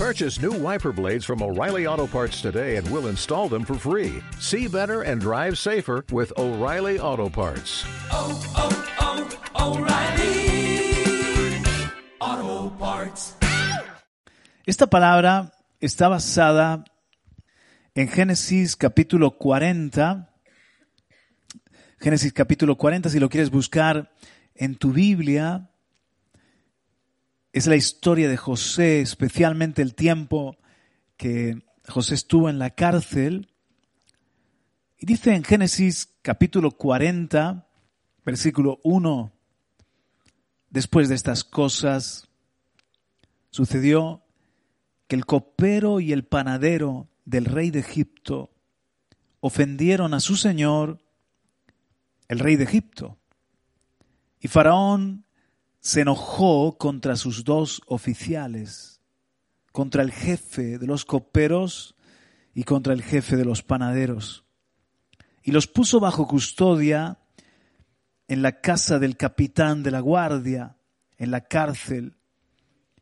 Purchase new wiper blades from O'Reilly Auto Parts today and we'll install them for free. See better and drive safer with O'Reilly Auto Parts. oh, oh, oh O'Reilly Auto Parts. Esta palabra está basada en Génesis capítulo 40. Génesis capítulo 40, si lo quieres buscar en tu Biblia, es la historia de José, especialmente el tiempo que José estuvo en la cárcel. Y dice en Génesis capítulo 40, versículo 1, después de estas cosas, sucedió que el copero y el panadero del rey de Egipto ofendieron a su señor, el rey de Egipto. Y Faraón se enojó contra sus dos oficiales, contra el jefe de los coperos y contra el jefe de los panaderos. Y los puso bajo custodia en la casa del capitán de la guardia, en la cárcel,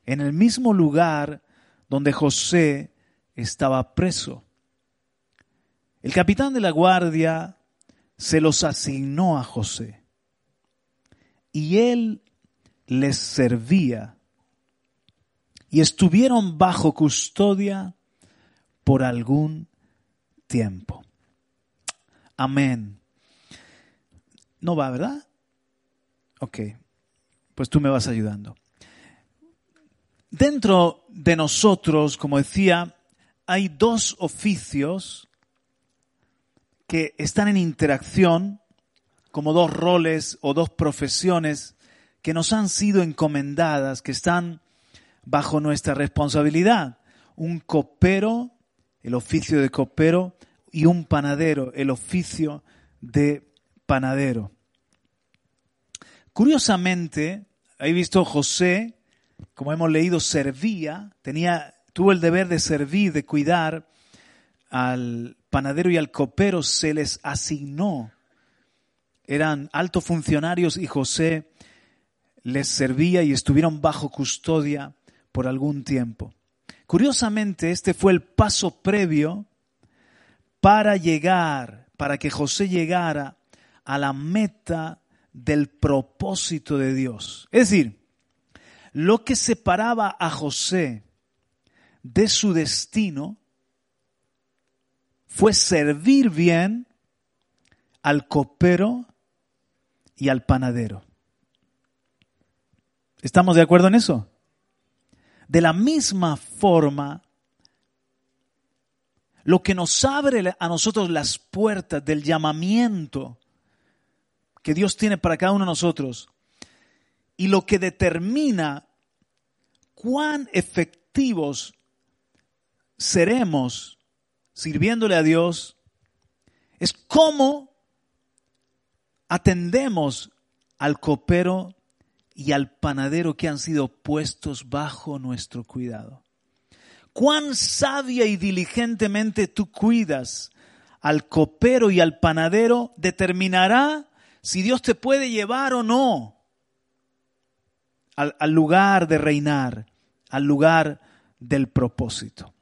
en el mismo lugar donde José estaba preso. El capitán de la guardia se los asignó a José y él les servía y estuvieron bajo custodia por algún tiempo. Amén. No va, ¿verdad? Ok, pues tú me vas ayudando. Dentro de nosotros, como decía, hay dos oficios que están en interacción, como dos roles o dos profesiones que nos han sido encomendadas, que están bajo nuestra responsabilidad. Un copero, el oficio de copero, y un panadero, el oficio de panadero. Curiosamente, he visto José, como hemos leído, servía, tenía, tuvo el deber de servir, de cuidar al panadero y al copero, se les asignó. Eran altos funcionarios y José les servía y estuvieron bajo custodia por algún tiempo. Curiosamente, este fue el paso previo para llegar, para que José llegara a la meta del propósito de Dios. Es decir, lo que separaba a José de su destino fue servir bien al copero y al panadero. ¿Estamos de acuerdo en eso? De la misma forma, lo que nos abre a nosotros las puertas del llamamiento que Dios tiene para cada uno de nosotros y lo que determina cuán efectivos seremos sirviéndole a Dios es cómo atendemos al copero y al panadero que han sido puestos bajo nuestro cuidado. Cuán sabia y diligentemente tú cuidas al copero y al panadero determinará si Dios te puede llevar o no al, al lugar de reinar, al lugar del propósito.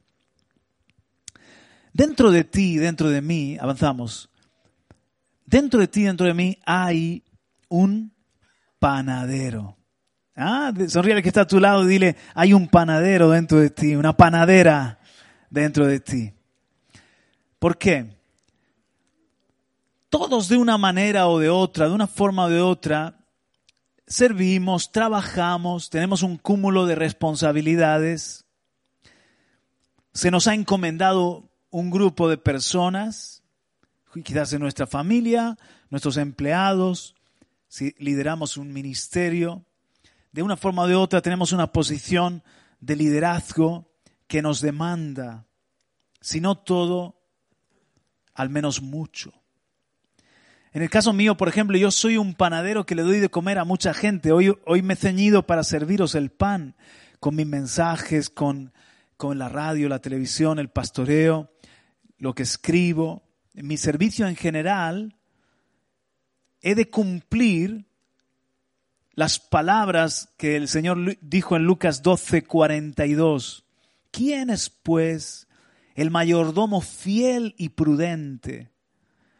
Dentro de ti, dentro de mí, avanzamos, dentro de ti, dentro de mí hay un panadero. Ah, sonríe que está a tu lado y dile, hay un panadero dentro de ti, una panadera dentro de ti. ¿Por qué? Todos de una manera o de otra, de una forma o de otra, servimos, trabajamos, tenemos un cúmulo de responsabilidades. Se nos ha encomendado un grupo de personas, quizás en nuestra familia, nuestros empleados, si lideramos un ministerio, de una forma o de otra tenemos una posición de liderazgo que nos demanda, si no todo, al menos mucho. En el caso mío, por ejemplo, yo soy un panadero que le doy de comer a mucha gente. Hoy, hoy me he ceñido para serviros el pan con mis mensajes, con, con la radio, la televisión, el pastoreo, lo que escribo. Mi servicio en general, he de cumplir las palabras que el Señor dijo en Lucas 12, 42. ¿quién es pues el mayordomo fiel y prudente,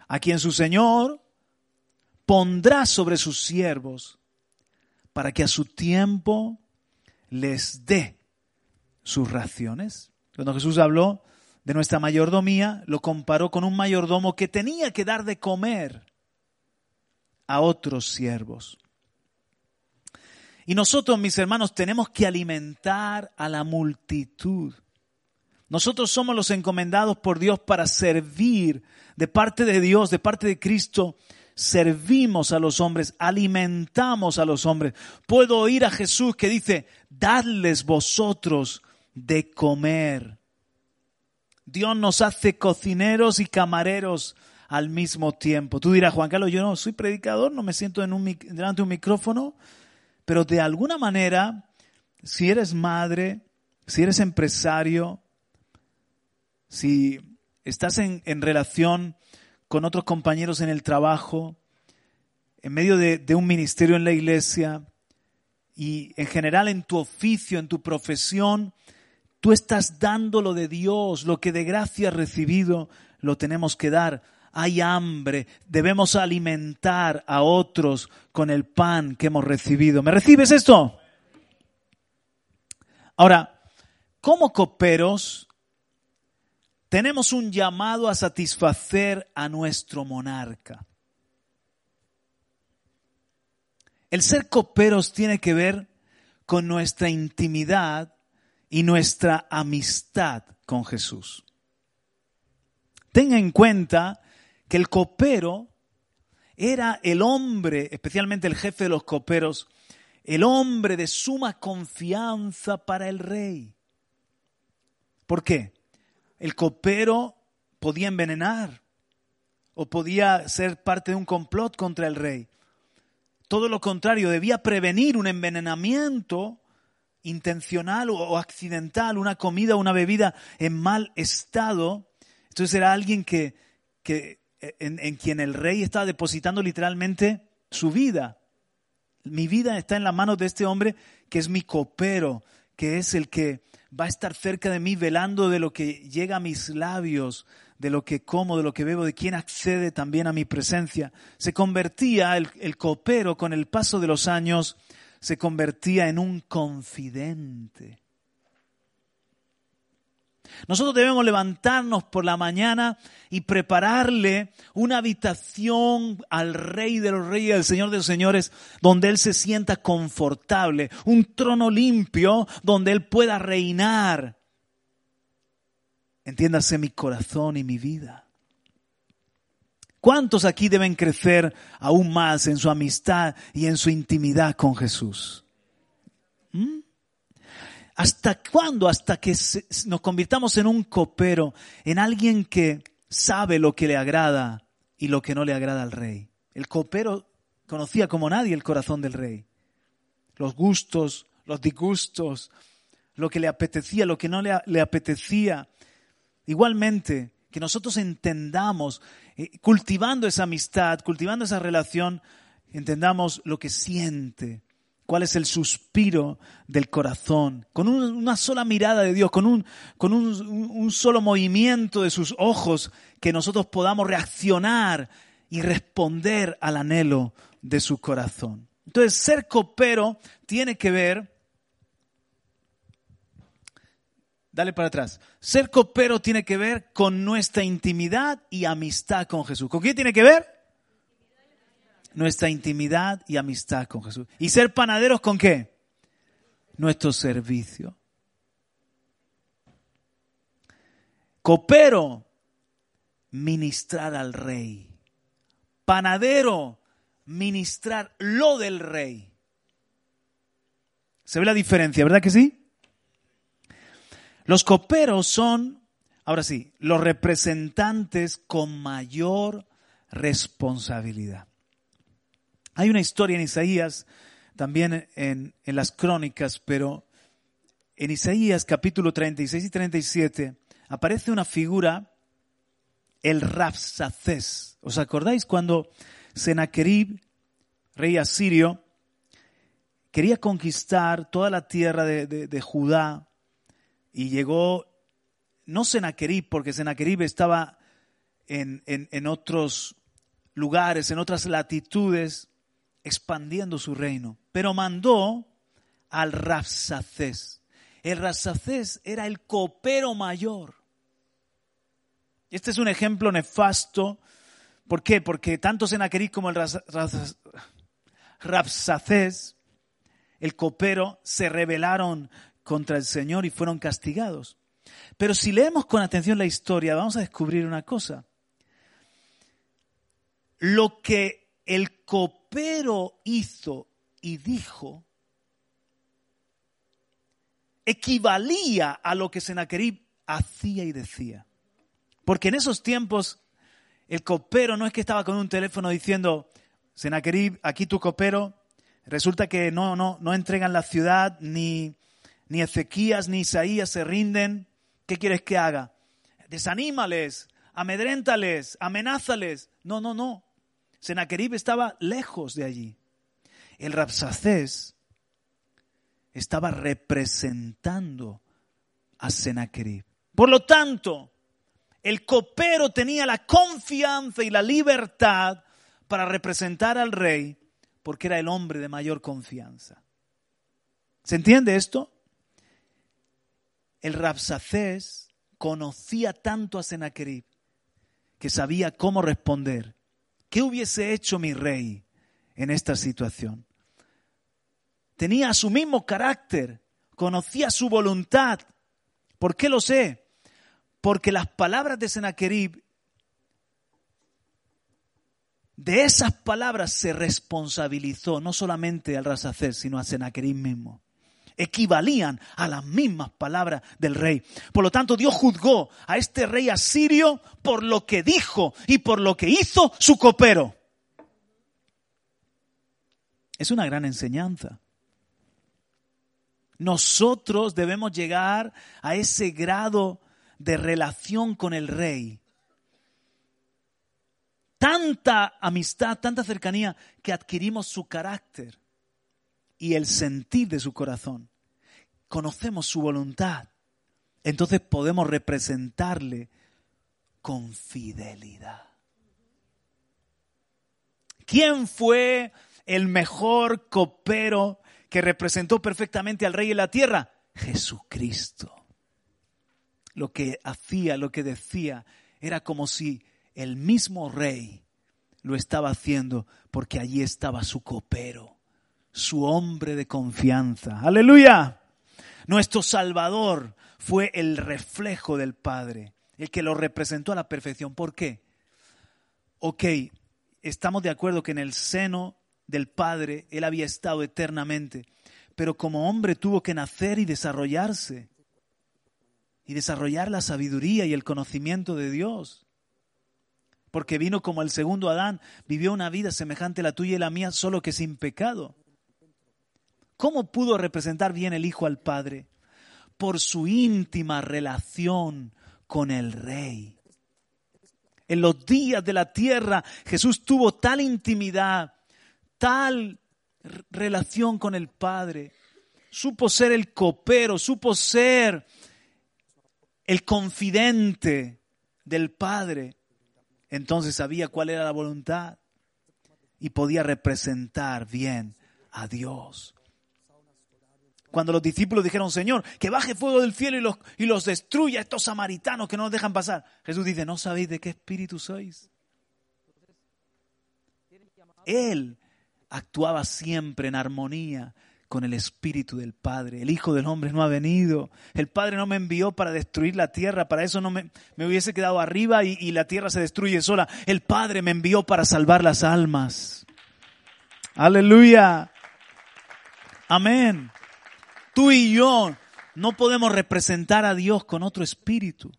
a quien su Señor pondrá sobre sus siervos para que a su tiempo les dé sus raciones? Cuando Jesús habló de nuestra mayordomía, lo comparó con un mayordomo que tenía que dar de comer a otros siervos. Y nosotros, mis hermanos, tenemos que alimentar a la multitud. Nosotros somos los encomendados por Dios para servir de parte de Dios, de parte de Cristo. Servimos a los hombres, alimentamos a los hombres. Puedo oír a Jesús que dice, dadles vosotros de comer. Dios nos hace cocineros y camareros al mismo tiempo. Tú dirás, Juan Carlos, yo no soy predicador, no me siento en un, delante de un micrófono, pero de alguna manera, si eres madre, si eres empresario, si estás en, relación con otros compañeros en el trabajo, en medio de, de un ministerio en la iglesia y en general en tu oficio, en tu profesión, tú estás dando lo de Dios, lo que de gracia has recibido, lo tenemos que dar hay hambre, debemos alimentar a otros con el pan que hemos recibido. ¿Me recibes esto? Ahora, como coperos, tenemos un llamado a satisfacer a nuestro monarca. El ser coperos tiene que ver con nuestra intimidad y nuestra amistad con Jesús. Tenga en cuenta que el copero era el hombre, especialmente el jefe de los coperos, el hombre de suma confianza para el rey. ¿Por qué? El copero podía envenenar o podía ser parte de un complot contra el rey. Todo lo contrario, debía prevenir un envenenamiento intencional o accidental, una comida una bebida en mal estado. Entonces era alguien que, que en, quien el rey está depositando literalmente su vida. Mi vida está en la mano de este hombre que es mi copero, que es el que va a estar cerca de mí velando de lo que llega a mis labios, de lo que como, de lo que bebo, de quien accede también a mi presencia. Se convertía el copero con el paso de los años, se convertía en un confidente. Nosotros debemos levantarnos por la mañana y prepararle una habitación al Rey de los Reyes, al Señor de los Señores, donde Él se sienta confortable, un trono limpio donde Él pueda reinar. Entiéndase mi corazón y mi vida. ¿Cuántos aquí deben crecer aún más en su amistad y en su intimidad con Jesús? ¿Mm? ¿Hasta cuándo? Hasta que nos convirtamos en un copero, en alguien que sabe lo que le agrada y lo que no le agrada al rey. El copero conocía como nadie el corazón del rey. Los gustos, los disgustos, lo que le apetecía, lo que no le, apetecía. Igualmente, que nosotros entendamos, eh, cultivando esa amistad, cultivando esa relación, entendamos lo que siente, cuál es el suspiro del corazón, con una sola mirada de Dios, con, un, con un, solo movimiento de sus ojos, que nosotros podamos reaccionar y responder al anhelo de su corazón. Entonces, ser copero tiene que ver, dale para atrás, ser copero tiene que ver con nuestra intimidad y amistad con Jesús. ¿Con qué tiene que ver? Nuestra intimidad y amistad con Jesús. ¿Y ser panaderos con qué? Nuestro servicio. Copero, ministrar al rey. Panadero, ministrar lo del rey. ¿Se ve la diferencia, verdad que sí? Los coperos son, ahora sí, los representantes con mayor responsabilidad. Hay una historia en Isaías, también en, las crónicas, pero en Isaías capítulo 36 y 37 aparece una figura, el Rapsacés. ¿Os acordáis cuando Sennacherib, rey asirio, quería conquistar toda la tierra de, Judá y llegó, no Senaquerib, porque Senaquerib estaba en, en otros lugares, en otras latitudes, expandiendo su reino, pero mandó al Rapsacés. El Rapsacés era el copero mayor. Este es un ejemplo nefasto. ¿Por qué? Porque tanto Senaquerib como el Rapsacés, el copero, se rebelaron contra el Señor y fueron castigados. Pero si leemos con atención la historia, vamos a descubrir una cosa. Lo que el copero hizo y dijo equivalía a lo que Senaquerib hacía y decía. Porque en esos tiempos el copero no es que estaba con un teléfono diciendo, Senaquerib, aquí tu copero, resulta que no, no, no entregan la ciudad, ni, ni Ezequías ni Isaías se rinden. ¿Qué quieres que haga? Desanímales, amedréntales, amenázales. No, no, no. Senaquerib estaba lejos de allí. El Rapsacés estaba representando a Senaquerib. Por lo tanto, el copero tenía la confianza y la libertad para representar al rey porque era el hombre de mayor confianza. ¿Se entiende esto? El Rapsacés conocía tanto a Senaquerib que sabía cómo responder. ¿Qué hubiese hecho mi rey en esta situación? tenía su mismo carácter, conocía su voluntad. ¿Por qué lo sé? Porque las palabras de Sennacherib, de esas palabras se responsabilizó no solamente al Razacer, sino a Sennacherib mismo. Equivalían a las mismas palabras del rey. Por lo tanto, Dios juzgó a este rey asirio por lo que dijo y por lo que hizo su copero. Es una gran enseñanza. Nosotros debemos llegar a ese grado de relación con el rey. Tanta amistad, tanta cercanía que adquirimos su carácter y el sentir de su corazón. Conocemos su voluntad. Entonces podemos representarle con fidelidad. ¿Quién fue el mejor copero que representó perfectamente al rey en la tierra? Jesucristo. Lo que hacía, lo que decía, era como si el mismo rey lo estaba haciendo porque allí estaba su copero, su hombre de confianza. Aleluya. Nuestro Salvador fue el reflejo del Padre, el que lo representó a la perfección. ¿Por qué? Ok, estamos de acuerdo que en el seno del Padre, Él había estado eternamente, pero como hombre tuvo que nacer y desarrollarse, y desarrollar la sabiduría y el conocimiento de Dios. Porque vino como el segundo Adán, vivió una vida semejante a la tuya y la mía, solo que sin pecado. ¿Cómo pudo representar bien el Hijo al Padre? Por su íntima relación con el Rey. En los días de la tierra Jesús tuvo tal intimidad tal relación con el Padre, supo ser el copero, supo ser el confidente del Padre, entonces sabía cuál era la voluntad y podía representar bien a Dios. Cuando los discípulos dijeron, Señor, que baje fuego del cielo y los, y los destruya estos samaritanos que no nos dejan pasar, Jesús dice, ¿no sabéis de qué espíritu sois? Él actuaba siempre en armonía con el Espíritu del Padre. El Hijo del Hombre no ha venido. El Padre no me envió para destruir la tierra. Para eso no me, me hubiese quedado arriba y, y la tierra se destruye sola. El Padre me envió para salvar las almas. Aleluya. Amén. Tú y yo no podemos representar a Dios con otro espíritu.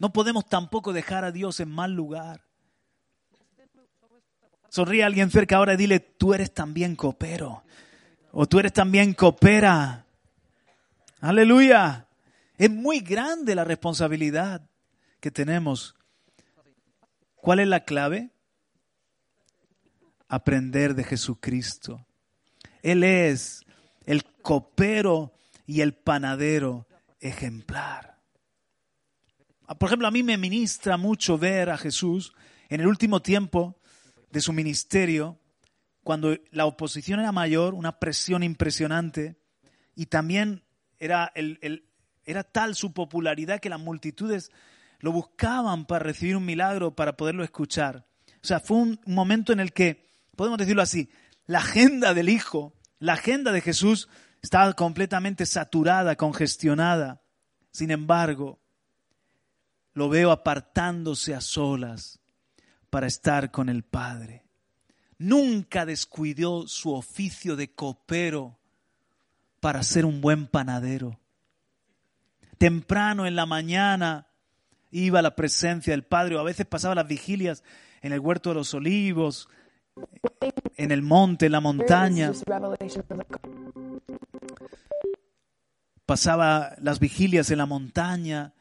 No podemos tampoco dejar a Dios en mal lugar. Sonríe a alguien cerca ahora y dile, tú eres también copero. O tú eres también copera. Aleluya. Es muy grande la responsabilidad que tenemos. ¿Cuál es la clave? Aprender de Jesucristo. Él es copero y el panadero ejemplar. Por ejemplo, a mí me ministra mucho ver a Jesús en el último tiempo de su ministerio, cuando la oposición era mayor, una presión impresionante, y también era, el, era tal su popularidad que las multitudes lo buscaban para recibir un milagro, para poderlo escuchar. O sea, fue un momento en el que, podemos decirlo así, la agenda del Hijo, la agenda de Jesús estaba completamente saturada, congestionada. Sin embargo, lo veo apartándose a solas para estar con el Padre. Nunca descuidó su oficio de copero para ser un buen panadero. Temprano en la mañana iba a la presencia del Padre, o a veces pasaba las vigilias en el huerto de los olivos, en el monte, en la montaña. Pasaba las vigilias en la montaña.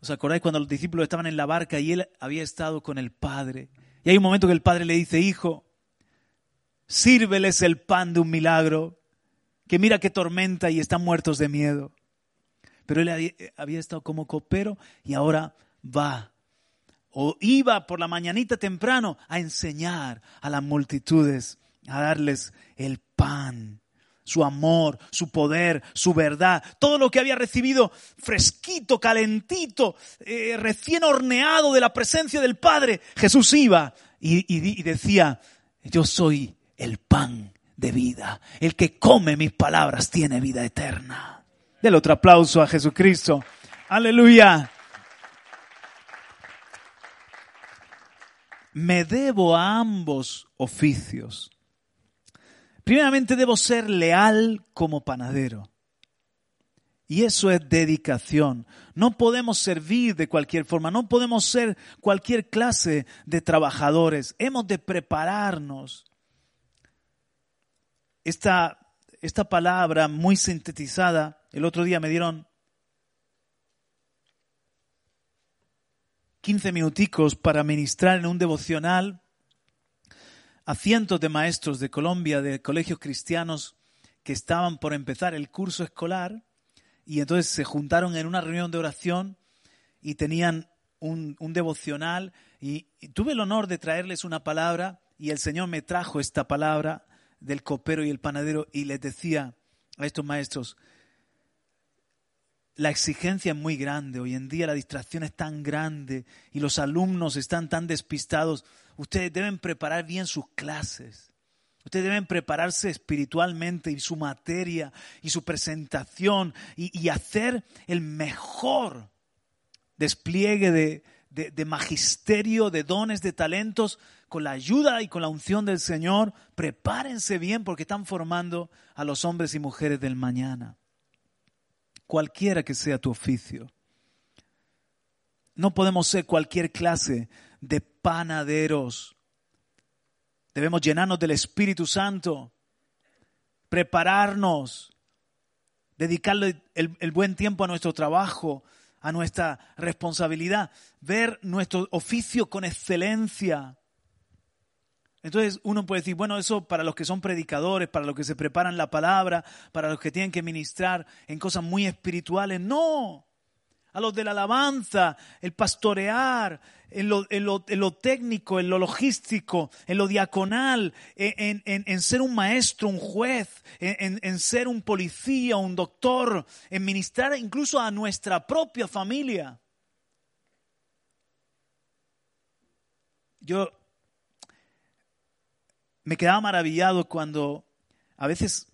¿Os acordáis cuando los discípulos estaban en la barca y él había estado con el Padre? Y hay un momento que el Padre le dice, hijo, sírveles el pan de un milagro, que mira qué tormenta y están muertos de miedo. Pero él había estado como copero y ahora va o iba por la mañanita temprano a enseñar a las multitudes, a darles el pan, su amor, su poder, su verdad, todo lo que había recibido fresquito, calentito, eh, recién horneado de la presencia del Padre. Jesús iba y, y decía, yo soy el pan de vida, el que come mis palabras tiene vida eterna. Del otro aplauso a Jesucristo. Aleluya. Me debo a ambos oficios. Primeramente debo ser leal como panadero. Y eso es dedicación. No podemos servir de cualquier forma, no podemos ser cualquier clase de trabajadores. Hemos de prepararnos. Esta, esta palabra muy sintetizada, el otro día me dieron 15 minuticos para ministrar en un devocional a cientos de maestros de Colombia, de colegios cristianos que estaban por empezar el curso escolar y entonces se juntaron en una reunión de oración y tenían un, devocional y, y tuve el honor de traerles una palabra y el Señor me trajo esta palabra del copero y el panadero y les decía a estos maestros, la exigencia es muy grande. Hoy en día la distracción es tan grande y los alumnos están tan despistados. Ustedes deben preparar bien sus clases. Ustedes deben prepararse espiritualmente y su materia y su presentación y, hacer el mejor despliegue de, de magisterio, de dones, de talentos, con la ayuda y con la unción del Señor. Prepárense bien porque están formando a los hombres y mujeres del mañana cualquiera que sea tu oficio. No podemos ser cualquier clase de panaderos. Debemos llenarnos del Espíritu Santo, prepararnos, dedicarle el, el, buen tiempo a nuestro trabajo, a nuestra responsabilidad, ver nuestro oficio con excelencia, entonces uno puede decir, bueno, eso para los que son predicadores, para los que se preparan la palabra, para los que tienen que ministrar en cosas muy espirituales. No, a los de la alabanza, el pastorear, en lo, técnico, en lo logístico, en lo diaconal, en, ser un maestro, un juez, en, ser un policía, un doctor, en ministrar incluso a nuestra propia familia. Yo me quedaba maravillado cuando a veces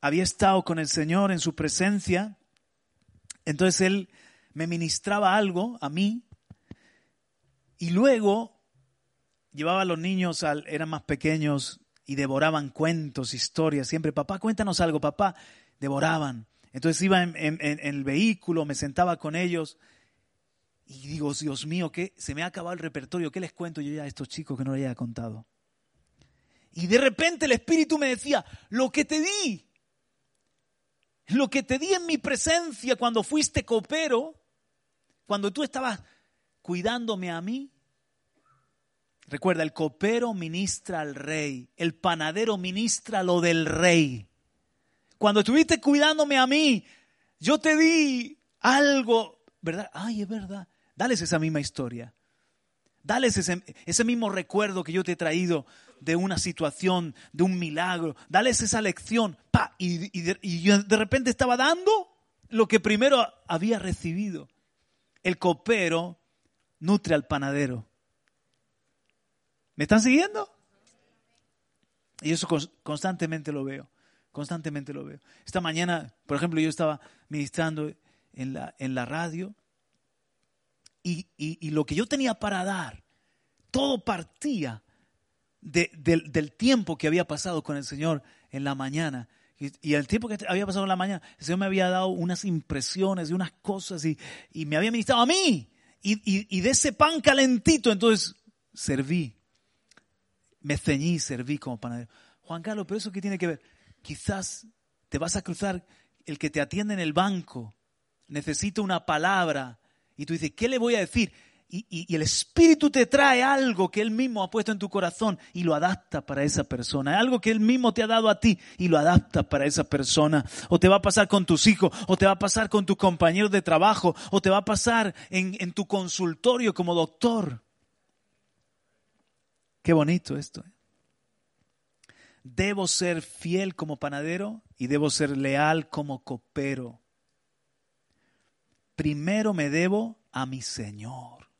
había estado con el Señor en su presencia, entonces Él me ministraba algo a mí y luego llevaba a los niños, al, eran más pequeños y devoraban cuentos, historias, siempre, papá, cuéntanos algo, papá, devoraban. Entonces iba en, el vehículo, me sentaba con ellos y digo, Dios mío, que se me ha acabado el repertorio, ¿qué les cuento yo ya a estos chicos que no les haya contado? Y de repente el Espíritu me decía, lo que te di, lo que te di en mi presencia cuando fuiste copero, cuando tú estabas cuidándome a mí. Recuerda, el copero ministra al rey, el panadero ministra lo del rey. Cuando estuviste cuidándome a mí, yo te di algo, ¿verdad? Ay, es verdad. Dales esa misma historia. Dales ese, ese, mismo recuerdo que yo te he traído de una situación, de un milagro. Dales esa lección. ¡Pa! Y, y, de, y yo de repente estaba dando lo que primero había recibido. El copero nutre al panadero. ¿Me están siguiendo? Y eso constantemente lo veo, constantemente lo veo. Esta mañana, por ejemplo, yo estaba ministrando en la, en la radio y, y, y lo que yo tenía para dar, todo partía de, de, del tiempo que había pasado con el Señor en la mañana. Y, el tiempo que había pasado en la mañana, el Señor me había dado unas impresiones y unas cosas y, me había ministrado a mí. Y, de ese pan calentito, entonces serví me ceñí serví como panadero. Juan Carlos, pero eso qué tiene que ver? Quizás te vas a cruzar el que te atiende en el banco, necesita una palabra y tú dices, ¿qué le voy a decir? Y, el Espíritu te trae algo que Él mismo ha puesto en tu corazón y lo adapta para esa persona. Algo que Él mismo te ha dado a ti y lo adapta para esa persona. O te va a pasar con tus hijos, o te va a pasar con tus compañeros de trabajo, o te va a pasar en, en tu consultorio como doctor. Qué bonito esto. ¿eh? Debo ser fiel como panadero y debo ser leal como copero. Primero me debo a mi Señor.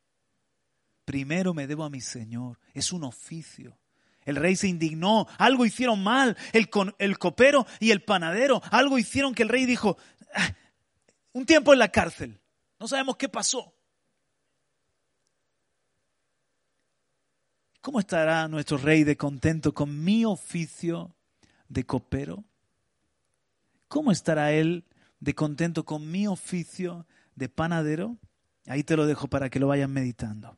Primero me debo a mi Señor. Es un oficio. El rey se indignó, algo hicieron mal, el, el copero y el panadero, algo hicieron que el rey dijo, ah, un tiempo en la cárcel, no sabemos qué pasó. ¿Cómo estará nuestro rey de contento con mi oficio de copero? ¿Cómo estará él de contento con mi oficio de panadero? Ahí te lo dejo para que lo vayan meditando.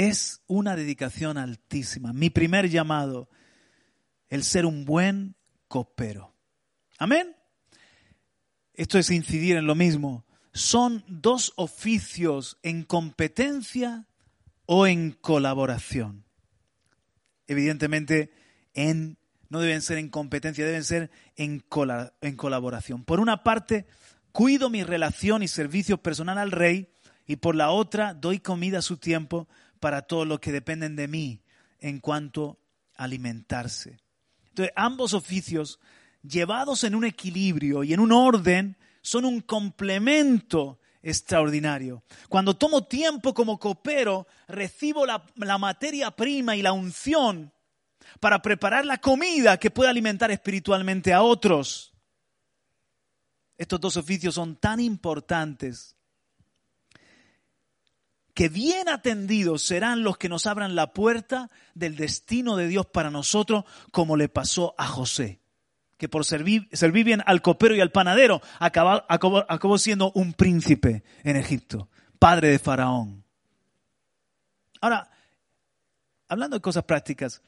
Es una dedicación altísima. Mi primer llamado, el ser un buen copero. Amén. Esto es incidir en lo mismo. Son dos oficios en competencia o en colaboración. Evidentemente, en, no deben ser en competencia, deben ser en, en colaboración. Por una parte, cuido mi relación y servicio personal al rey y por la otra, doy comida a su tiempo para todos los que dependen de mí en cuanto a alimentarse. Entonces, ambos oficios, llevados en un equilibrio y en un orden, son un complemento extraordinario. Cuando tomo tiempo como copero, recibo la, la, materia prima y la unción para preparar la comida que pueda alimentar espiritualmente a otros. Estos dos oficios son tan importantes que bien atendidos serán los que nos abran la puerta del destino de Dios para nosotros, como le pasó a José que por servir, bien al copero y al panadero acabó, siendo un príncipe en Egipto, padre de Faraón. Ahora, hablando de cosas prácticas,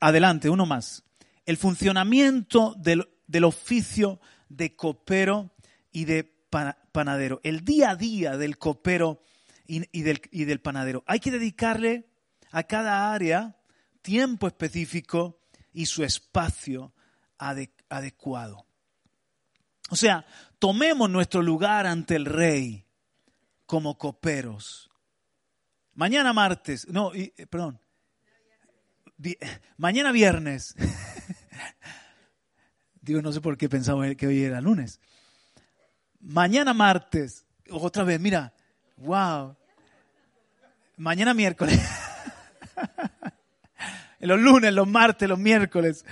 adelante, uno más. El funcionamiento del, del oficio de copero y de panadero, el día a día del copero y, del panadero. Hay que dedicarle a cada área tiempo específico y su espacio adecuado. O sea, tomemos nuestro lugar ante el rey como coperos. Mañana martes, no, y, eh, perdón, mañana viernes. Digo, no sé por qué pensaba que hoy era lunes. Mañana martes, otra vez, mira, wow. Mañana miércoles. los lunes, los martes, los miércoles.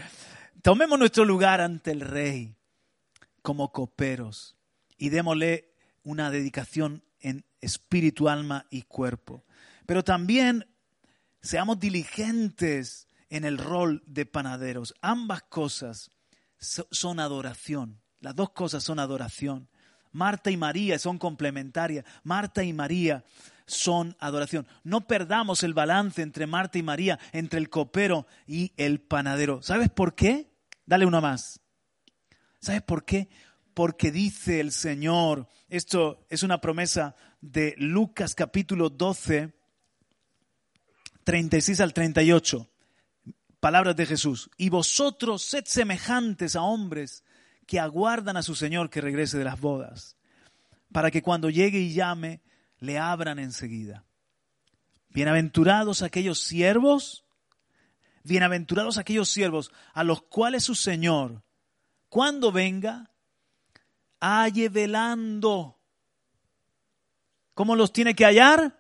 Tomemos nuestro lugar ante el Rey como coperos y démosle una dedicación en espíritu, alma y cuerpo. Pero también seamos diligentes en el rol de panaderos. Ambas cosas son adoración. Las dos cosas son adoración. Marta y María son complementarias. Marta y María son adoración. No perdamos el balance entre Marta y María, entre el copero y el panadero. ¿Sabes por qué? Dale uno más. ¿Sabes por qué? Porque dice el Señor, esto es una promesa de Lucas capítulo 12, 36 al 38. Palabras de Jesús. Y vosotros sed semejantes a hombres que aguardan a su Señor que regrese de las bodas, para que cuando llegue y llame, le abran enseguida. Bienaventurados aquellos siervos, bienaventurados aquellos siervos a los cuales su Señor, cuando venga, halle velando. ¿Cómo los tiene que hallar?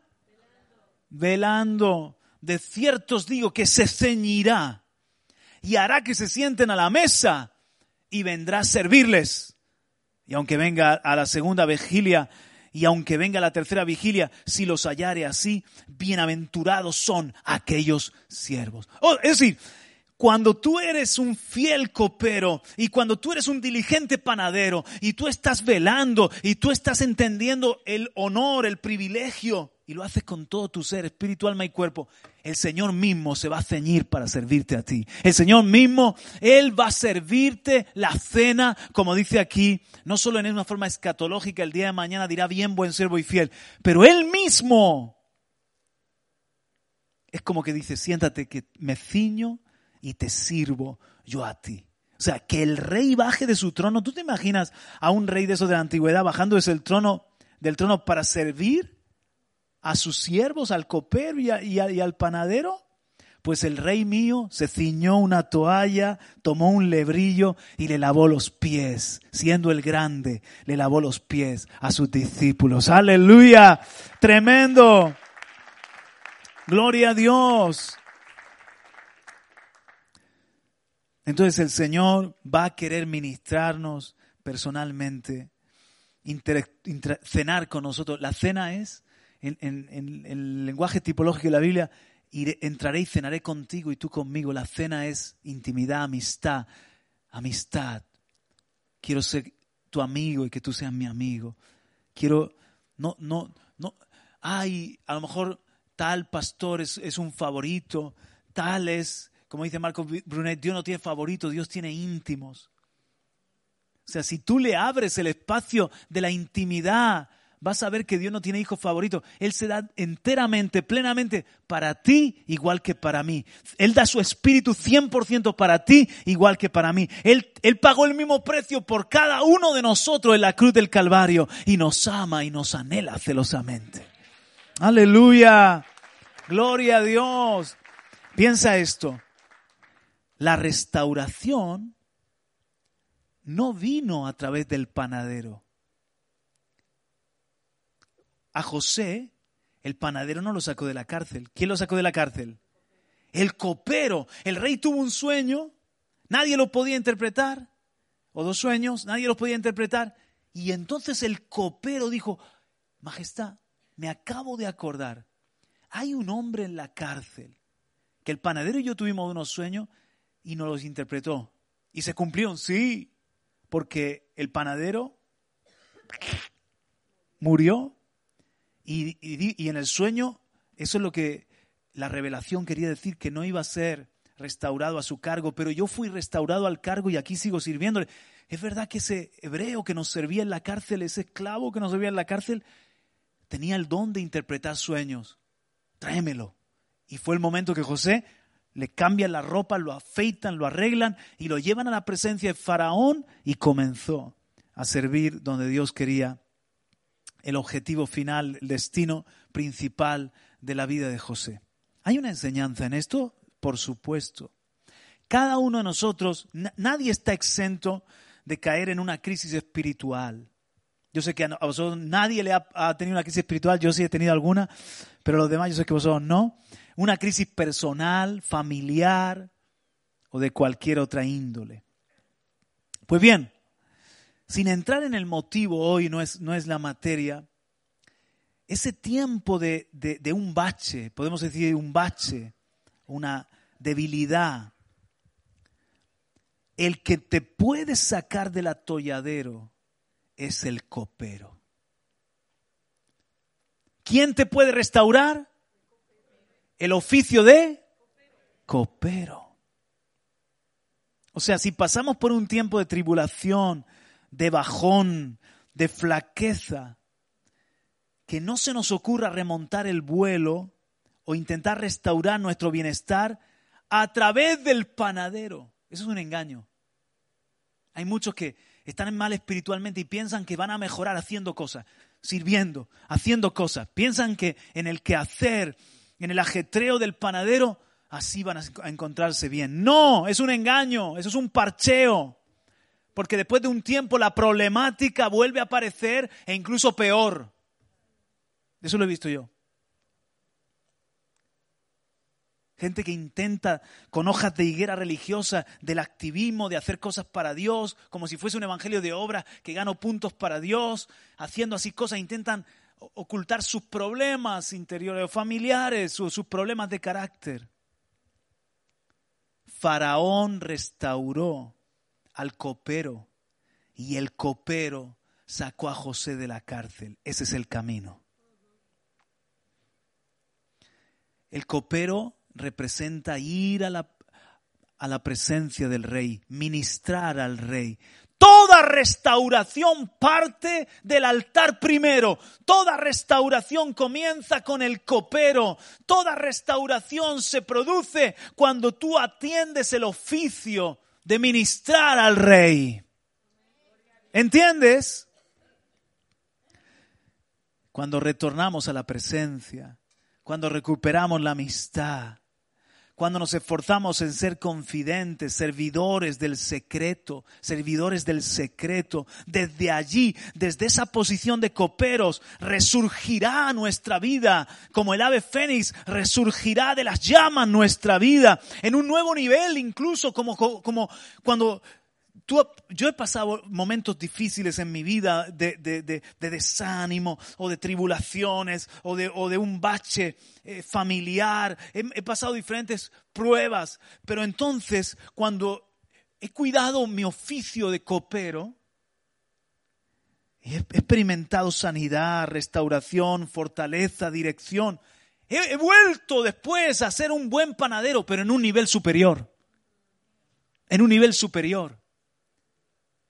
Velando. De ciertos digo que se ceñirá y hará que se sienten a la mesa y vendrá a servirles. Y aunque venga a la segunda vigilia y aunque venga la tercera vigilia, si los hallare así, bienaventurados son aquellos siervos. Oh, es decir, cuando tú eres un fiel copero y cuando tú eres un diligente panadero y tú estás velando y tú estás entendiendo el honor, el privilegio y lo haces con todo tu ser, espíritu, alma y cuerpo, el Señor mismo se va a ceñir para servirte a ti. El Señor mismo, Él va a servirte la cena, como dice aquí, no solo en una forma escatológica, el día de mañana dirá bien, buen siervo y fiel, pero Él mismo es como que dice, siéntate que me ciño y te sirvo yo a ti. O sea, que el rey baje de su trono. ¿Tú te imaginas a un rey de esos de la antigüedad bajando desde el trono, del trono para servir? A sus siervos, al copero y, al panadero? Pues el rey mío se ciñó una toalla, tomó un lebrillo y le lavó los pies, siendo el grande, le lavó los pies a sus discípulos. Aleluya, tremendo. Gloria a Dios. Entonces el Señor va a querer ministrarnos personalmente, cenar con nosotros. La cena es en, el lenguaje tipológico de la Biblia, entraré y cenaré contigo y tú conmigo. La cena es intimidad, amistad, amistad. Quiero ser tu amigo y que tú seas mi amigo. Quiero, no, no, no, ay, a lo mejor tal pastor es, es un favorito, tal es, como dice Marco Brunet, Dios no tiene favorito, Dios tiene íntimos. O sea, si tú le abres el espacio de la intimidad vas a ver que Dios no tiene hijos favoritos. Él se da enteramente, plenamente para ti, igual que para mí. Él da su espíritu 100% para ti, igual que para mí. Él, él pagó el mismo precio por cada uno de nosotros en la cruz del Calvario y nos ama y nos anhela celosamente. Aleluya. Gloria a Dios. Piensa esto. La restauración no vino a través del panadero a José, el panadero no lo sacó de la cárcel. ¿Quién lo sacó de la cárcel? El copero. El rey tuvo un sueño, nadie lo podía interpretar, o dos sueños, nadie los podía interpretar. Y entonces el copero dijo, Majestad, me acabo de acordar, hay un hombre en la cárcel que el panadero y yo tuvimos unos sueños y nos los interpretó. Y se cumplieron, sí, porque el panadero murió y, en el sueño, eso es lo que la revelación quería decir, que no iba a ser restaurado a su cargo, pero yo fui restaurado al cargo y aquí sigo sirviéndole. Es verdad que ese hebreo que nos servía en la cárcel, ese esclavo que nos servía en la cárcel, tenía el don de interpretar sueños. Tráemelo. Y fue el momento que José le cambian la ropa, lo afeitan, lo arreglan y lo llevan a la presencia de Faraón y comenzó a servir donde Dios quería el objetivo final, el destino principal de la vida de José. ¿Hay una enseñanza en esto? Por supuesto. Cada uno de nosotros, nadie está exento de caer en una crisis espiritual. Yo sé que a vosotros nadie le ha, tenido una crisis espiritual, yo sí he tenido alguna, pero los demás yo sé que vosotros no. Una crisis personal, familiar o de cualquier otra índole. Pues bien, sin entrar en el motivo hoy, no es, no es la materia, ese tiempo de, de, un bache, podemos decir un bache, una debilidad, el que te puede sacar del atolladero es el copero. ¿Quién te puede restaurar? El oficio de copero. O sea, si pasamos por un tiempo de tribulación, de bajón, de flaqueza, que no se nos ocurra remontar el vuelo o intentar restaurar nuestro bienestar a través del panadero. Eso es un engaño. Hay muchos que están mal espiritualmente y piensan que van a mejorar haciendo cosas, sirviendo, haciendo cosas. Piensan que en el quehacer, en el ajetreo del panadero, así van a encontrarse bien. No, es un engaño, eso es un parcheo. Porque después de un tiempo la problemática vuelve a aparecer e incluso peor. Eso lo he visto yo. Gente que intenta con hojas de higuera religiosa del activismo, de hacer cosas para Dios, como si fuese un evangelio de obra, que gano puntos para Dios, haciendo así cosas, intentan ocultar sus problemas interiores o familiares o sus problemas de carácter. Faraón restauró al copero y el copero sacó a José de la cárcel. Ese es el camino. El copero representa ir a la, a la presencia del rey, ministrar al rey. Toda restauración parte del altar primero. Toda restauración comienza con el copero. Toda restauración se produce cuando tú atiendes el oficio de ministrar al rey. ¿Entiendes? Cuando retornamos a la presencia, cuando recuperamos la amistad, cuando nos esforzamos en ser confidentes, servidores del secreto, servidores del secreto, desde allí, desde esa posición de coperos, resurgirá nuestra vida, como el ave fénix resurgirá de las llamas nuestra vida, en un nuevo nivel incluso, como, como cuando yo he pasado momentos difíciles en mi vida de, desánimo o de tribulaciones o de, un bache eh, familiar. He, pasado diferentes pruebas, pero entonces cuando he cuidado mi oficio de copero, he experimentado sanidad, restauración, fortaleza, dirección. he vuelto después a ser un buen panadero, pero en un nivel superior. En un nivel superior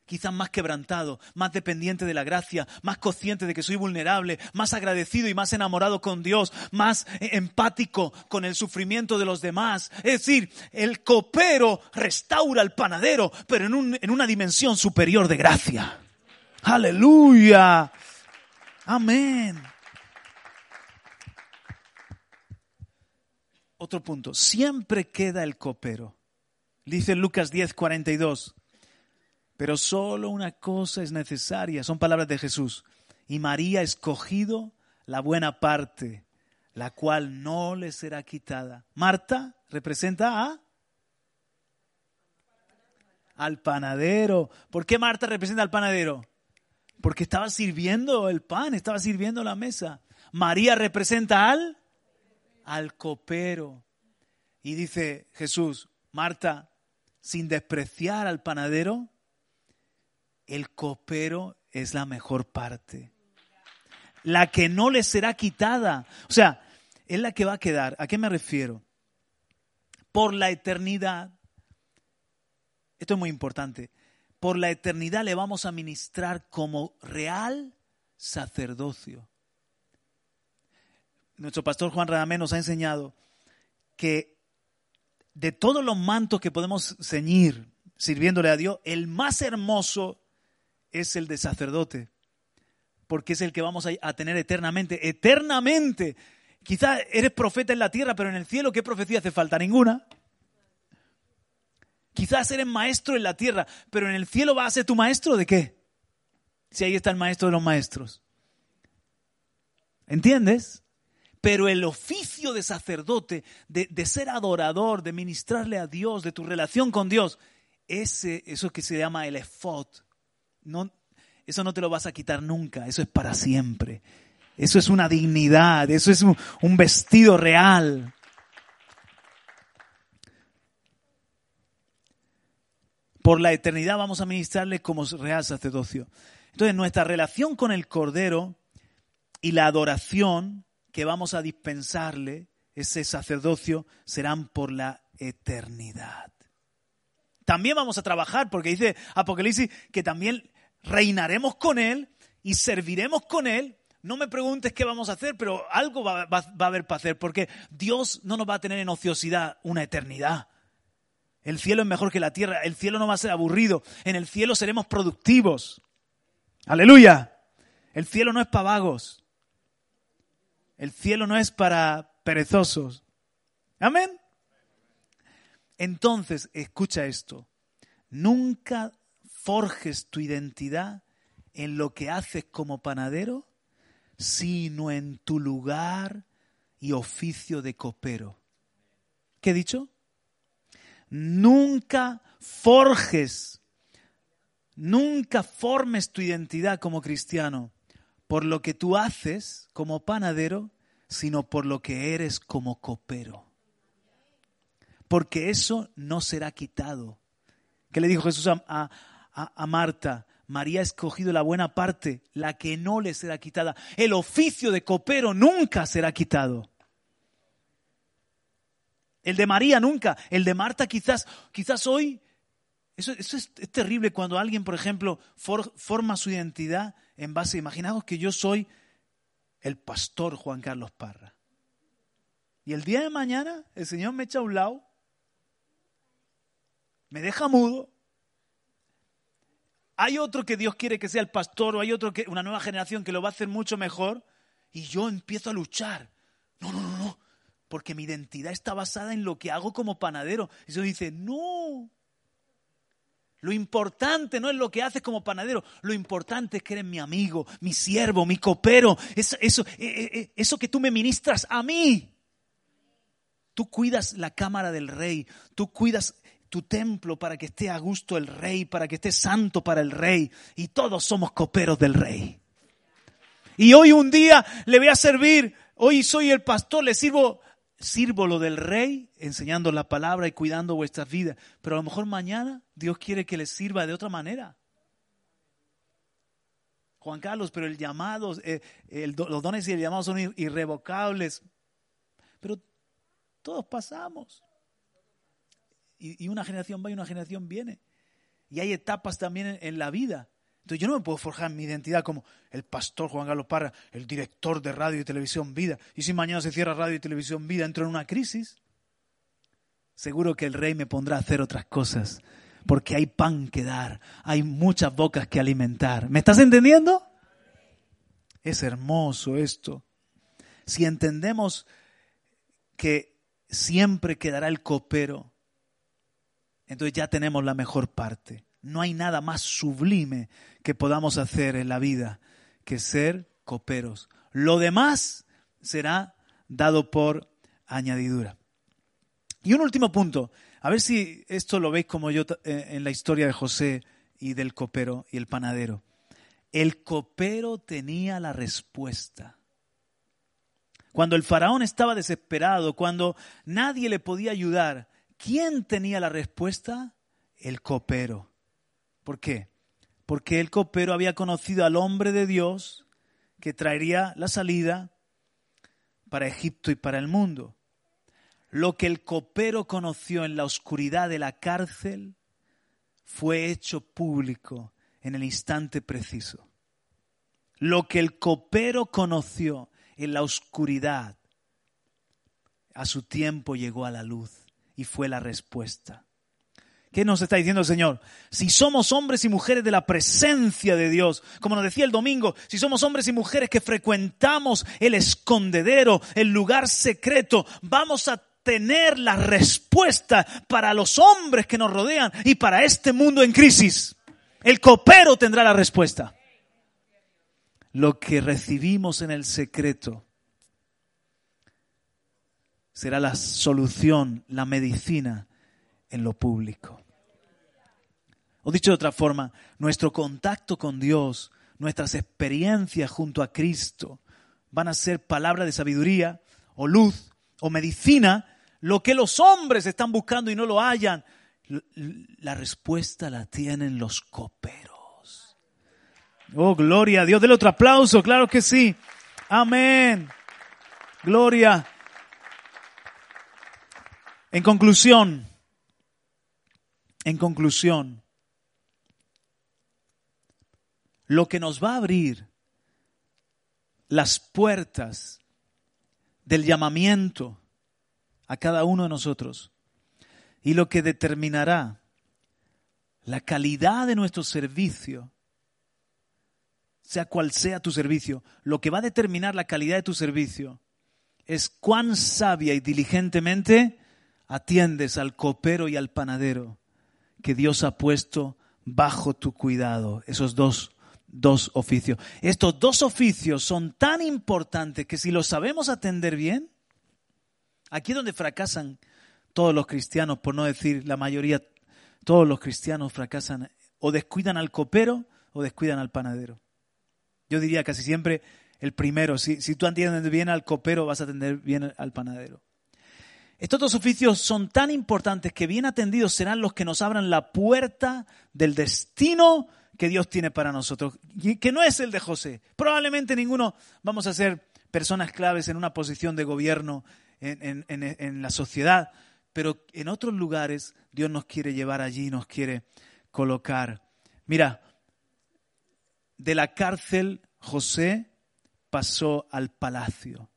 quizás más quebrantado, más dependiente de la gracia, más consciente de que soy vulnerable, más agradecido y más enamorado con Dios, más eh, empático con el sufrimiento de los demás. Es decir, el copero restaura al panadero, pero en, en una dimensión superior de gracia. Aleluya. Amén. Otro punto, siempre queda el copero. Dice Lucas 10, 42. Pero solo una cosa es necesaria, son palabras de Jesús. Y María ha escogido la buena parte, la cual no le será quitada. Marta representa a al panadero. ¿Por qué Marta representa al panadero? Porque estaba sirviendo el pan, estaba sirviendo la mesa. María representa al al copero. Y dice Jesús, Marta, sin despreciar al panadero, el copero es la mejor parte. La que no le será quitada. O sea, es la que va a quedar. ¿A qué me refiero? Por la eternidad. Esto es muy importante. Por la eternidad le vamos a ministrar como real sacerdocio. Nuestro pastor Juan Radamé nos ha enseñado que de todos los mantos que podemos ceñir sirviéndole a Dios, el más hermoso es el de sacerdote, porque es el que vamos a, tener eternamente, eternamente. Quizás eres profeta en la tierra, pero en el cielo, ¿qué profecía hace falta? Ninguna. Quizás eres maestro en la tierra, pero en el cielo vas a ser tu maestro de qué? Si ahí está el maestro de los maestros. ¿Entiendes? Pero el oficio de sacerdote, de, ser adorador, de ministrarle a Dios, de tu relación con Dios, ese, eso que se llama el efod, no, eso no te lo vas a quitar nunca, eso es para siempre. Eso es una dignidad, eso es un, un vestido real. Por la eternidad vamos a ministrarle como real sacerdocio. Entonces nuestra relación con el Cordero y la adoración que vamos a dispensarle, ese sacerdocio, serán por la eternidad. También vamos a trabajar, porque dice Apocalipsis que también reinaremos con Él y serviremos con Él. No me preguntes qué vamos a hacer, pero algo va, a haber para hacer, porque Dios no nos va a tener en ociosidad una eternidad. El cielo es mejor que la tierra. El cielo no va a ser aburrido. En el cielo seremos productivos. Aleluya. El cielo no es para vagos. El cielo no es para perezosos. Amén. Entonces, escucha esto. Nunca forjes tu identidad en lo que haces como panadero, sino en tu lugar y oficio de copero. ¿Qué he dicho? Nunca forjes, nunca formes tu identidad como cristiano por lo que tú haces como panadero, sino por lo que eres como copero. Porque eso no será quitado. ¿Qué le dijo Jesús a, a Marta? María ha escogido la buena parte, la que no le será quitada. El oficio de copero nunca será quitado. El de María nunca. El de Marta quizás, quizás hoy. Eso, es, terrible cuando alguien, por ejemplo, forma su identidad en base, imaginaos que yo soy el pastor Juan Carlos Parra. Y el día de mañana el Señor me echa a un lado, me deja mudo. Hay otro que Dios quiere que sea el pastor o hay otro que una nueva generación que lo va a hacer mucho mejor y yo empiezo a luchar. No, no, no, no porque mi identidad está basada en lo que hago como panadero. Y se dice, no. Lo importante no es lo que haces como panadero, lo importante es que eres mi amigo, mi siervo, mi copero, eso, eso, eh, eh, eh, eso que tú me ministras a mí. Tú cuidas la cámara del rey, tú cuidas tu templo para que esté a gusto el rey, para que esté santo para el rey, y todos somos coperos del rey. Y hoy un día le voy a servir, hoy soy el pastor, le sirvo sirvo lo del rey, enseñando la palabra y cuidando vuestras vidas, pero a lo mejor mañana Dios quiere que les sirva de otra manera. Juan Carlos, pero el llamado, eh, los dones y el llamado son irrevocables. Pero todos pasamos. Y, una generación va y una generación viene. Y hay etapas también en la vida. Entonces yo no me puedo forjar mi identidad como el pastor Juan Carlos Parra, el director de radio y televisión Vida. Y si mañana se cierra radio y televisión Vida, entro en una crisis. Seguro que el rey me pondrá a hacer otras cosas, porque hay pan que dar, hay muchas bocas que alimentar. ¿Me estás entendiendo? Es hermoso esto. Si entendemos que siempre quedará el copero, entonces ya tenemos la mejor parte. No hay nada más sublime que podamos hacer en la vida que ser coperos. Lo demás será dado por añadidura. Y un último punto, a ver si esto lo veis como yo eh, en la historia de José y del copero y el panadero. El copero tenía la respuesta. Cuando el faraón estaba desesperado, cuando nadie le podía ayudar, ¿quién tenía la respuesta? El copero. ¿Por qué? Porque el copero había conocido al hombre de Dios que traería la salida para Egipto y para el mundo. Lo que el copero conoció en la oscuridad de la cárcel fue hecho público en el instante preciso. Lo que el copero conoció en la oscuridad, a su tiempo llegó a la luz y fue la respuesta. ¿Qué nos está diciendo el Señor? Si somos hombres y mujeres de la presencia de Dios, como nos decía el domingo, si somos hombres y mujeres que frecuentamos el escondedero, el lugar secreto, vamos a tener la respuesta para los hombres que nos rodean y para este mundo en crisis. El copero tendrá la respuesta. Lo que recibimos en el secreto será la solución, la medicina en lo público. O dicho de otra forma, nuestro contacto con Dios, nuestras experiencias junto a Cristo, van a ser palabra de sabiduría o luz o medicina, lo que los hombres están buscando y no lo hallan. La respuesta la tienen los coperos. Oh, gloria a Dios. Del otro aplauso, claro que sí. Amén. Gloria. En conclusión, en conclusión, lo que nos va a abrir las puertas del llamamiento a cada uno de nosotros Y lo que determinará la calidad de nuestro servicio, sea cual sea tu servicio, lo que va a determinar la calidad de tu servicio es cuán sabia y diligentemente atiendes al copero y al panadero que Dios ha puesto bajo tu cuidado. Esos dos, dos oficios. Estos dos oficios son tan importantes que si los sabemos atender bien, aquí es donde fracasan todos los cristianos, por no decir la mayoría, todos los cristianos fracasan o descuidan al copero o descuidan al panadero. Yo diría casi siempre el primero. Si, si tú atiendes bien al copero, vas a atender bien al panadero. Estos dos oficios son tan importantes que bien atendidos serán los que nos abran la puerta del destino que Dios tiene para nosotros, que no es el de José. Probablemente ninguno vamos a ser personas claves en una posición de gobierno en, en, en, la sociedad, pero en otros lugares Dios nos quiere llevar allí, nos quiere colocar. Mira, de la cárcel José pasó al palacio,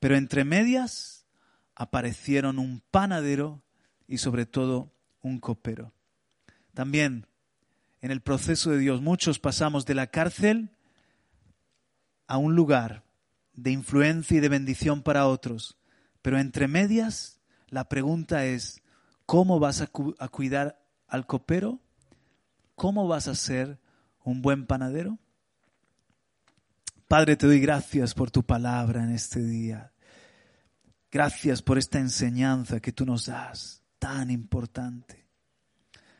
pero entre medias aparecieron un panadero y sobre todo un copero. También en el proceso de Dios muchos pasamos de la cárcel a un lugar de influencia y de bendición para otros, pero entre medias la pregunta es, ¿cómo vas a, cuidar al copero? ¿Cómo vas a ser un buen panadero? Padre, te doy gracias por tu palabra en este día. Gracias por esta enseñanza que tú nos das, tan importante.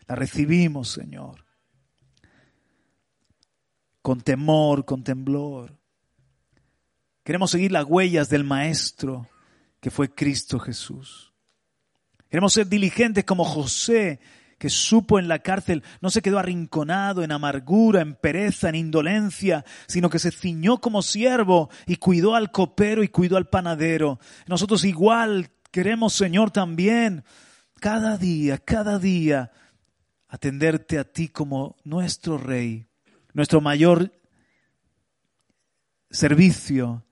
La recibimos, Señor, con temor, con temblor. Queremos seguir las huellas del Maestro que fue Cristo Jesús. Queremos ser diligentes como José, que supo en la cárcel, no se quedó arrinconado en amargura, en pereza, en indolencia, sino que se ciñó como siervo y cuidó al copero y cuidó al panadero. Nosotros igual queremos, Señor, también, cada día, cada día, atenderte a ti como nuestro Rey, nuestro mayor servicio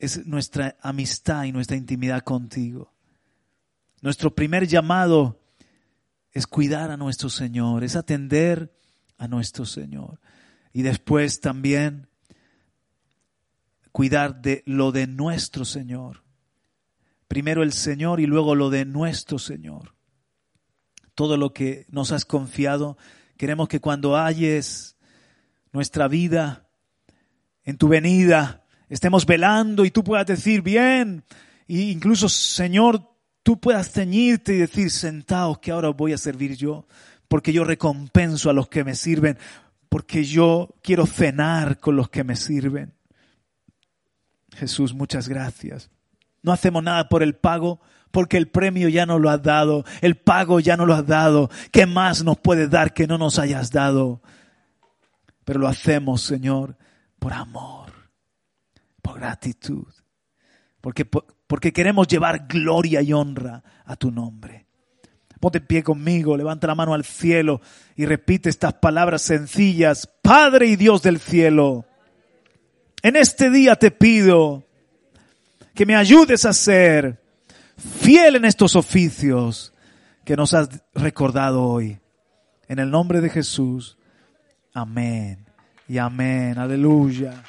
es nuestra amistad y nuestra intimidad contigo. Nuestro primer llamado es cuidar a nuestro Señor, es atender a nuestro Señor. Y después también cuidar de lo de nuestro Señor. Primero el Señor y luego lo de nuestro Señor. Todo lo que nos has confiado, queremos que cuando halles nuestra vida en tu venida, estemos velando y tú puedas decir, bien, e incluso Señor, tú puedas ceñirte y decir, sentaos que ahora voy a servir yo, porque yo recompenso a los que me sirven, porque yo quiero cenar con los que me sirven. Jesús, muchas gracias. No hacemos nada por el pago, porque el premio ya no lo has dado, el pago ya no lo has dado. ¿Qué más nos puedes dar que no nos hayas dado? Pero lo hacemos, Señor, por amor, por gratitud, porque porque queremos llevar gloria y honra a tu nombre. Ponte en pie conmigo, levanta la mano al cielo y repite estas palabras sencillas. Padre y Dios del cielo, en este día te pido que me ayudes a ser fiel en estos oficios que nos has recordado hoy. En el nombre de Jesús. Amén y amén. Aleluya.